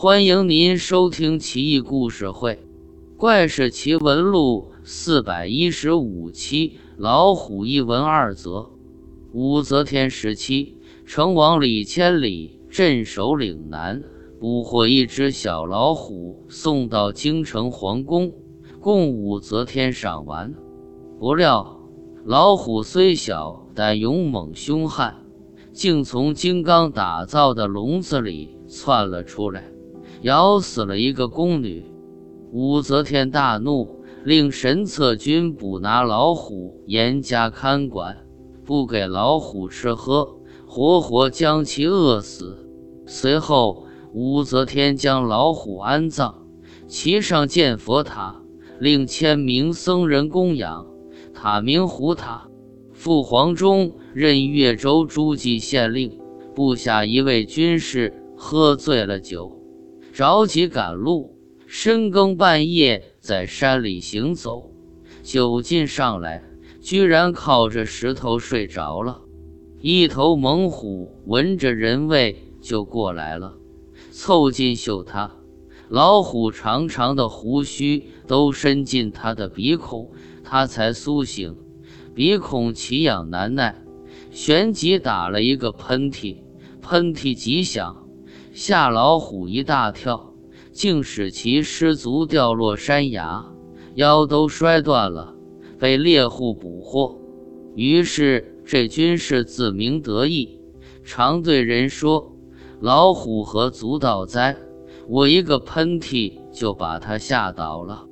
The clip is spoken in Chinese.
欢迎您收听《奇异故事会·怪事奇闻录》四百一十五期。老虎一闻二则。武则天时期，成王李千里镇守岭南，捕获一只小老虎，送到京城皇宫，供武则天赏玩。不料，老虎虽小，但勇猛凶悍，竟从金刚打造的笼子里窜了出来。咬死了一个宫女，武则天大怒，令神策军捕拿老虎，严加看管，不给老虎吃喝，活活将其饿死。随后，武则天将老虎安葬，骑上建佛塔，令千名僧人供养，塔名虎塔。父皇中任越州诸暨县令，部下一位军士喝醉了酒。着急赶路，深更半夜在山里行走，酒劲上来，居然靠着石头睡着了。一头猛虎闻着人味就过来了，凑近嗅他。老虎长长的胡须都伸进他的鼻孔，他才苏醒，鼻孔奇痒难耐，旋即打了一个喷嚏，喷嚏极响。吓老虎一大跳，竟使其失足掉落山崖，腰都摔断了，被猎户捕获。于是这军士自鸣得意，常对人说：“老虎何足道哉？我一个喷嚏就把他吓倒了。”